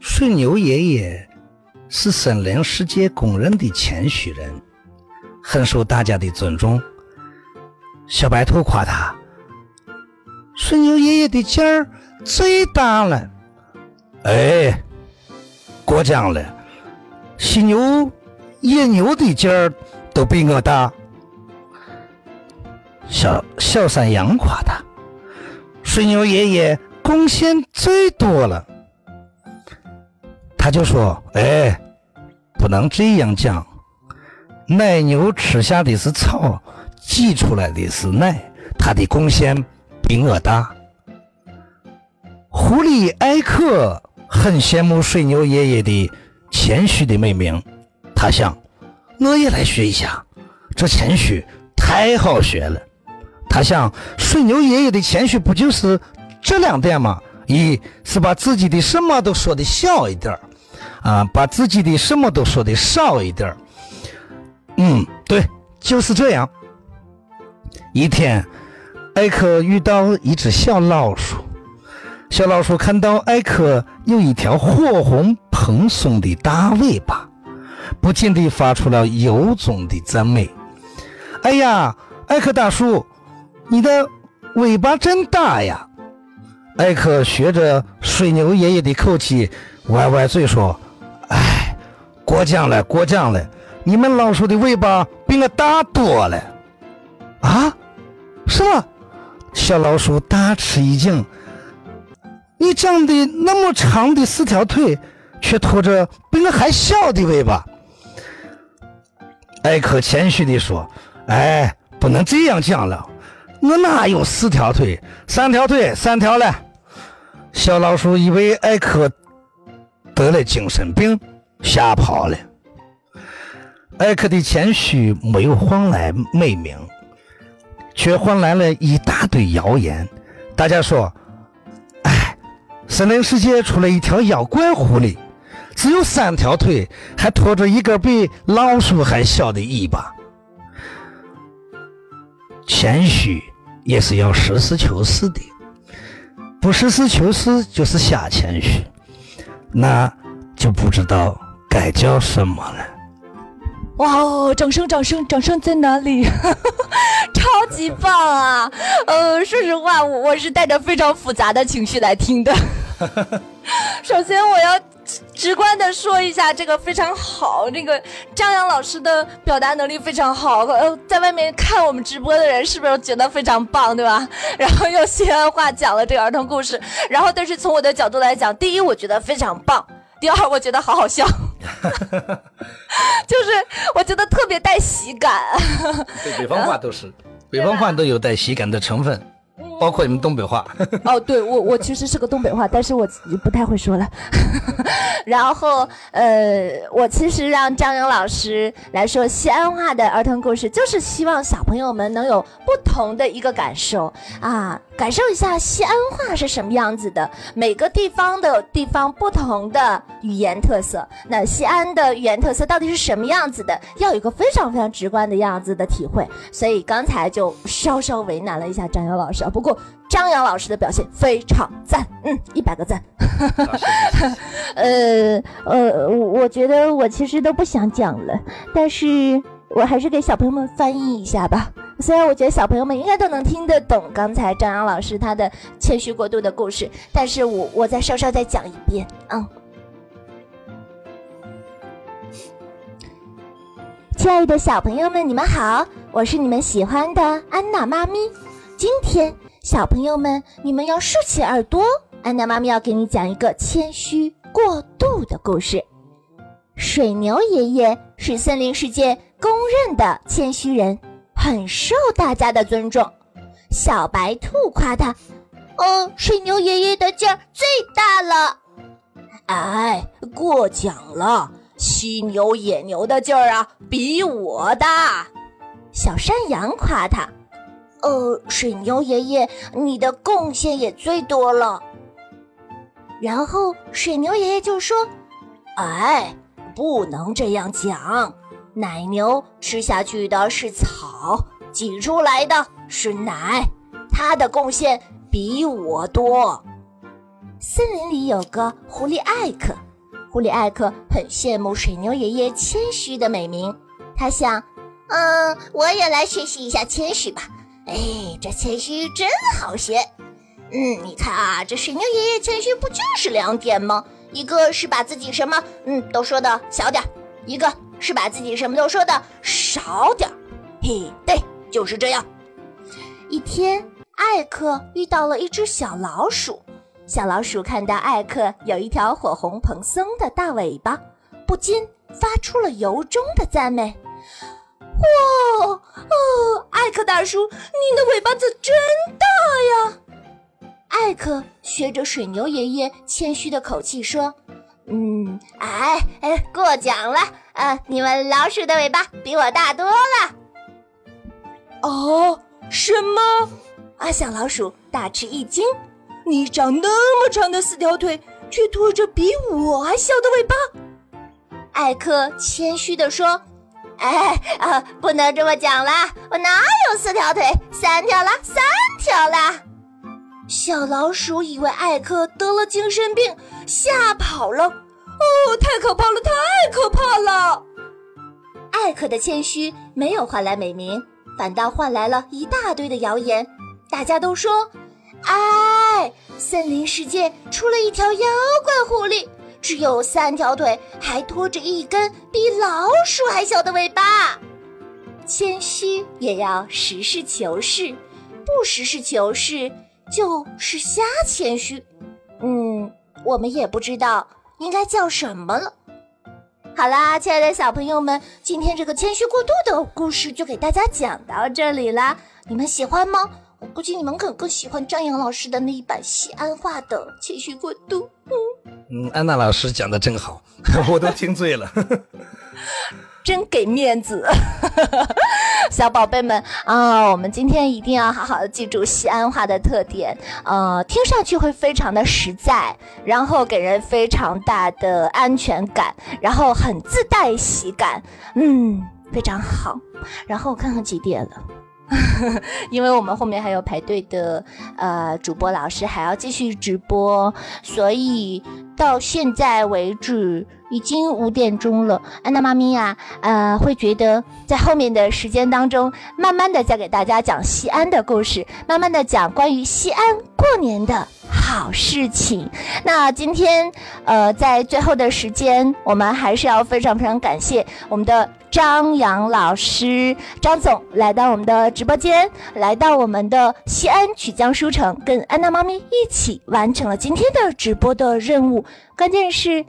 S3: 顺牛爷爷是森林世界公认的谦虚人，很受大家的尊重。小白兔夸他：“顺牛爷爷的劲儿最大了。”哎。过奖了，犀牛、野牛的劲儿都比我大。小小山羊夸他，水牛爷爷贡献最多了。他就说：“哎，不能这样讲，奶牛吃下的是草，挤出来的是奶，它的贡献比我大。”狐狸艾克。很羡慕水牛爷爷的谦虚的美名，他想，我也来学一下，这谦虚太好学了。他想，水牛爷爷的谦虚不就是这两点吗？一是把自己的什么都说的小一点啊，把自己的什么都说的少一点嗯，对，就是这样。一天，艾克遇到一只小老鼠，小老鼠看到艾克有一条火红蓬松的大尾巴，不禁地发出了由衷的赞美：“哎呀，艾克大叔，你的尾巴真大呀！”艾克学着水牛爷爷的口气，歪歪嘴说：“哎，过奖了，过奖了，你们老鼠的尾巴比我大多了。”啊？什么？小老鼠大吃一惊。你长的那么长的四条腿，却拖着比我还小的尾巴。艾克谦虚地说：“哎，不能这样讲了。”我哪有四条腿？三条腿，三条了。小老鼠以为艾克得了精神病，吓跑了。艾克的谦虚没有换来美名，却换来了一大堆谣言。大家说：“，森林世界出了一条妖怪狐狸，只有三条腿，还拖着一根比老鼠还小的尾巴。”谦虚。也是要实事求是的，不实事求是就是瞎谦虚，那就不知道该叫什么了。
S2: 哇哦！掌声，掌声，掌声在哪里？超级棒啊！呃，说实话，我我是带着非常复杂的情绪来听的。首先，我要。直观的说一下，这个非常好。那个张扬老师的表达能力非常好，呃，在外面看我们直播的人是不是觉得非常棒，对吧？然后用西安话讲了这个儿童故事，然后但是从我的角度来讲，第一我觉得非常棒，第二我觉得好好笑，就是我觉得特别带喜感。
S3: 对，北方话都是，北方话都有带喜感的成分。包括你们东北话
S2: 哦，对我我其实是个东北话，但是我不太会说了。然后呃，我其实让张勇老师来说西安话的儿童故事，就是希望小朋友们能有不同的一个感受啊，感受一下西安话是什么样子的。每个地方的地方不同的语言特色，那西安的语言特色到底是什么样子的？要有一个非常非常直观的样子的体会。所以刚才就稍稍为难了一下张勇老师，不过。张扬老师的表现非常赞，嗯，一百个赞。呃呃，我觉得我其实都不想讲了，但是我还是给小朋友们翻译一下吧。虽然我觉得小朋友们应该都能听得懂刚才张扬老师他的谦虚过度的故事，但是我我再稍稍再讲一遍，嗯。亲爱的小朋友们，你们好，我是你们喜欢的安娜妈咪，今天。小朋友们，你们要竖起耳朵，安娜妈咪要给你讲一个谦虚过度的故事。水牛爷爷是森林世界公认的谦虚人，很受大家的尊重。小白兔夸他：“哦，水牛爷爷的劲儿最大了。”哎，过奖了，犀牛、野牛的劲儿啊，比我大。小山羊夸他。呃，水牛爷爷，你的贡献也最多了。然后水牛爷爷就说：“哎，不能这样讲，奶牛吃下去的是草，挤出来的是奶，它的贡献比我多。”森林里有个狐狸艾克，狐狸艾克很羡慕水牛爷爷谦虚的美名，他想：“嗯，我也来学习一下谦虚吧。”哎，这谦虚真好学。嗯，你看啊，这水牛爷爷谦虚不就是两点吗？一个是把自己什么嗯都说的小点儿，一个是把自己什么都说的少点儿。嘿，对，就是这样。一天，艾克遇到了一只小老鼠。小老鼠看到艾克有一条火红蓬松的大尾巴，不禁发出了由衷的赞美。哇哦，艾克大叔，你的尾巴子真大呀！艾克学着水牛爷爷谦虚的口气说：“嗯，哎哎，过奖了，呃，你们老鼠的尾巴比我大多了。”哦，什么？啊，小老鼠大吃一惊，你长那么长的四条腿，却拖着比我还小的尾巴。艾克谦虚地说。哎啊，不能这么讲啦！我哪有四条腿？三条啦，三条啦！小老鼠以为艾克得了精神病，吓跑了。哦，太可怕了，太可怕了！艾克的谦虚没有换来美名，反倒换来了一大堆的谣言。大家都说，哎，森林世界出了一条妖怪狐狸。只有三条腿，还拖着一根比老鼠还小的尾巴。谦虚也要实事求是，不实事求是就是瞎谦虚。嗯，我们也不知道应该叫什么了。好啦，亲爱的小朋友们，今天这个谦虚过度的故事就给大家讲到这里啦。你们喜欢吗？我估计你们可能更喜欢张扬老师的那一版西安话的情绪过度。
S3: 嗯。嗯，安娜老师讲的真好，我都听醉了，
S2: 真给面子，小宝贝们啊，我们今天一定要好好的记住西安话的特点，呃，听上去会非常的实在，然后给人非常大的安全感，然后很自带喜感，嗯，非常好。然后我看看几点了。因为我们后面还有排队的呃主播老师还要继续直播，所以到现在为止已经五点钟了。安娜妈咪呀，呃，会觉得在后面的时间当中，慢慢的再给大家讲西安的故事，慢慢的讲关于西安过年的。好事情，那今天，呃，在最后的时间，我们还是要非常非常感谢我们的张扬老师、张总来到我们的直播间，来到我们的西安曲江书城，跟安娜妈咪一起完成了今天的直播的任务。关键是，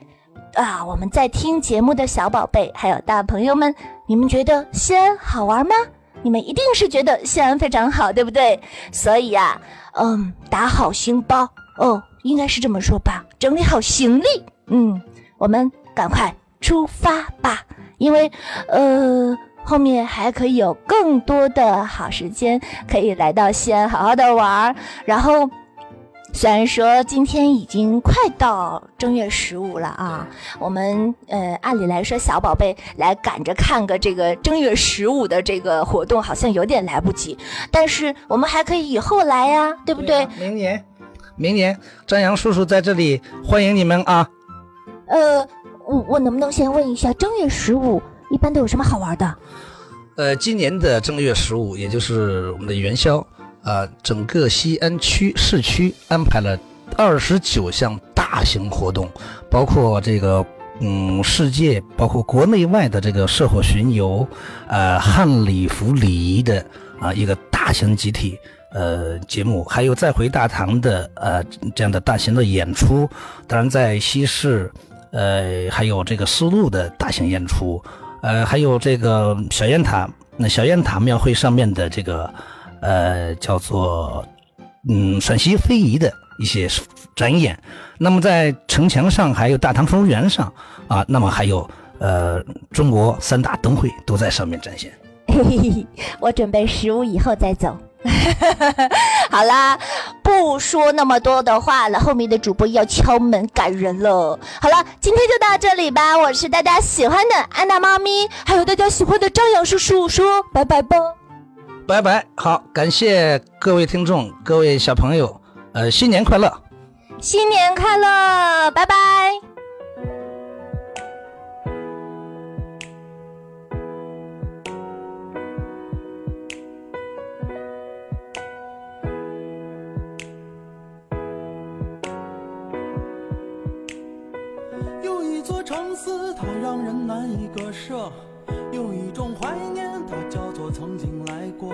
S2: 啊，我们在听节目的小宝贝还有大朋友们，你们觉得西安好玩吗？你们一定是觉得西安非常好，对不对？所以呀，嗯，打好心包。哦，应该是这么说吧。整理好行李，嗯，我们赶快出发吧。因为，呃，后面还可以有更多的好时间，可以来到西安好好的玩儿。然后，虽然说今天已经快到正月十五了啊，我们呃，按理来说小宝贝来赶着看个这个正月十五的这个活动，好像有点来不及。但是我们还可以以后来呀，对不对？
S3: 明年。明年，张扬叔叔在这里欢迎你们啊！
S2: 呃，我我能不能先问一下，正月十五一般都有什么好玩的？
S3: 呃，今年的正月十五，也就是我们的元宵啊，整个西安区市区安排了二十九项大型活动，包括这个嗯，世界，包括国内外的这个社火巡游，呃，汉礼服礼仪的啊一个大型集体。呃，节目还有再回大唐的呃这样的大型的演出，当然在西市，呃还有这个丝路的大型演出，呃还有这个小雁塔，那小雁塔庙会上面的这个呃叫做嗯陕西非遗的一些展演，那么在城墙上还有大唐芙蓉园上啊，那么还有呃中国三大灯会都在上面展现。
S2: 嘿嘿嘿，我准备十五以后再走。好啦，不说那么多的话了，后面的主播要敲门赶人了。好了，今天就到这里吧。我是大家喜欢的安娜妈咪，还有大家喜欢的张扬叔叔，说拜拜吧。
S3: 拜拜，好，感谢各位听众，各位小朋友，呃，新年快乐，
S2: 新年快乐，拜拜。
S4: 座城市它让人难以割舍，有一种怀念，它叫做曾经来过；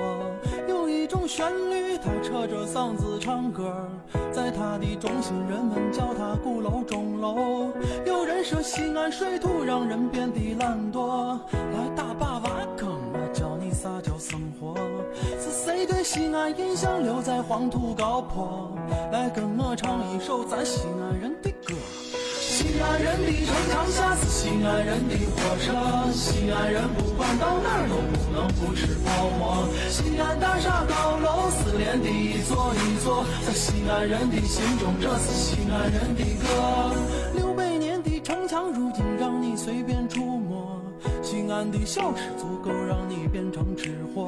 S4: 有一种旋律，它扯着嗓子唱歌，在它的中心，人们叫它鼓楼钟楼。有人说西安水土让人变得懒惰，来打把挖坑，我教你啥叫生活。是谁对西安印象留在黄土高坡？来跟我唱一首咱西安人的歌。西安人的城墙下是西安人的火车，西安人不管到哪儿都不能不吃泡馍。西安大厦高楼四连的一座一座，在西安人的心中这是西安人的歌。六百年的城墙如今让你随便触摸。西安的小吃足够让你变成吃货。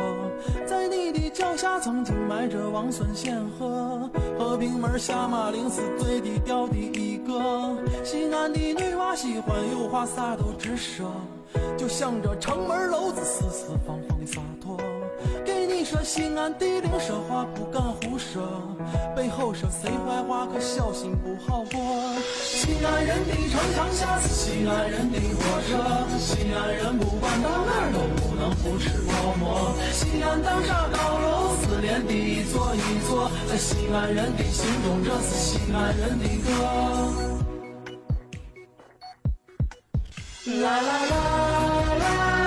S4: 在你的脚下曾经埋着王孙显赫，和平门下马陵是最低调的一个。西安的女娃喜欢有话啥都直说，就像这城门楼子四四方方。说西安地灵说话不敢胡说，背后说谁坏话可小心不好过。西安人的城墙下是西安人的火车，西安人不管到哪都不能不吃泡馍。西安大厦高楼四连的一座一座，在西安人的心中这是西安人的歌。啦啦啦啦。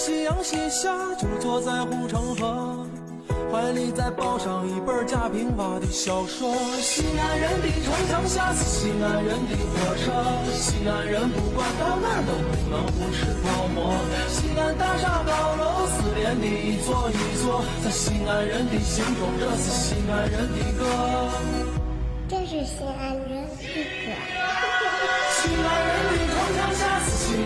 S4: 夕阳西下，就坐在护城河，怀里再抱上一本贾平凹的小说。西安人的城墙下是西安人的火车，西安人不管到哪儿都不能不吃泡馍。西安大厦高楼四连的一座一座，在西安人的心中，这是西安人的歌。
S5: 这是西安人的歌。
S4: 西安人的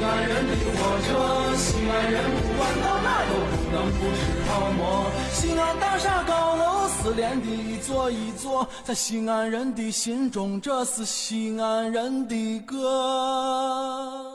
S4: 西安人的火车，西安人不管到哪都不能不吃泡馍。西安大厦高楼四连的一座一座，在西安人的心中，这是西安人的歌。